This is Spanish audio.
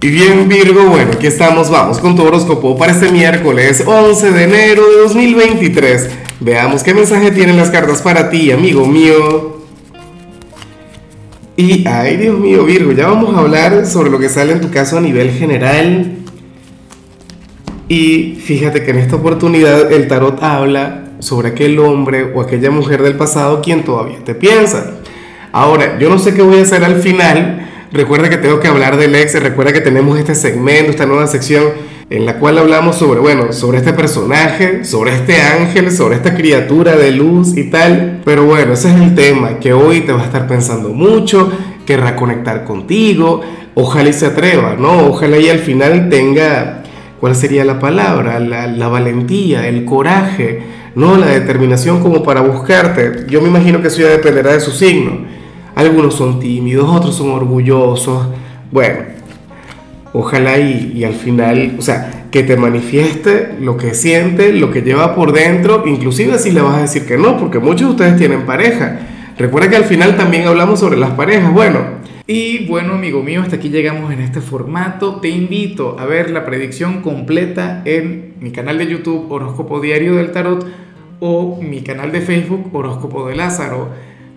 Y bien Virgo, bueno, aquí estamos, vamos con tu horóscopo para este miércoles 11 de enero de 2023. Veamos qué mensaje tienen las cartas para ti, amigo mío. Y, ay Dios mío, Virgo, ya vamos a hablar sobre lo que sale en tu caso a nivel general. Y fíjate que en esta oportunidad el tarot habla sobre aquel hombre o aquella mujer del pasado quien todavía te piensa. Ahora, yo no sé qué voy a hacer al final Recuerda que tengo que hablar del ex, recuerda que tenemos este segmento, esta nueva sección en la cual hablamos sobre, bueno, sobre este personaje, sobre este ángel, sobre esta criatura de luz y tal. Pero bueno, ese es el tema, que hoy te va a estar pensando mucho, querrá conectar contigo, ojalá y se atreva, ¿no? Ojalá y al final tenga, ¿cuál sería la palabra? La, la valentía, el coraje, ¿no? La determinación como para buscarte. Yo me imagino que eso ya dependerá de su signo algunos son tímidos, otros son orgullosos. Bueno, ojalá y, al final, o sea, que te manifieste lo que siente, lo que lleva por dentro, inclusive si le vas a decir que no, porque muchos de ustedes tienen pareja. Recuerda que al final también hablamos sobre las parejas. Bueno, y bueno, amigo mío, hasta aquí llegamos en este formato. Te invito a ver la predicción completa en mi canal de YouTube Horóscopo Diario del Tarot o mi canal de Facebook Horóscopo de Lázaro.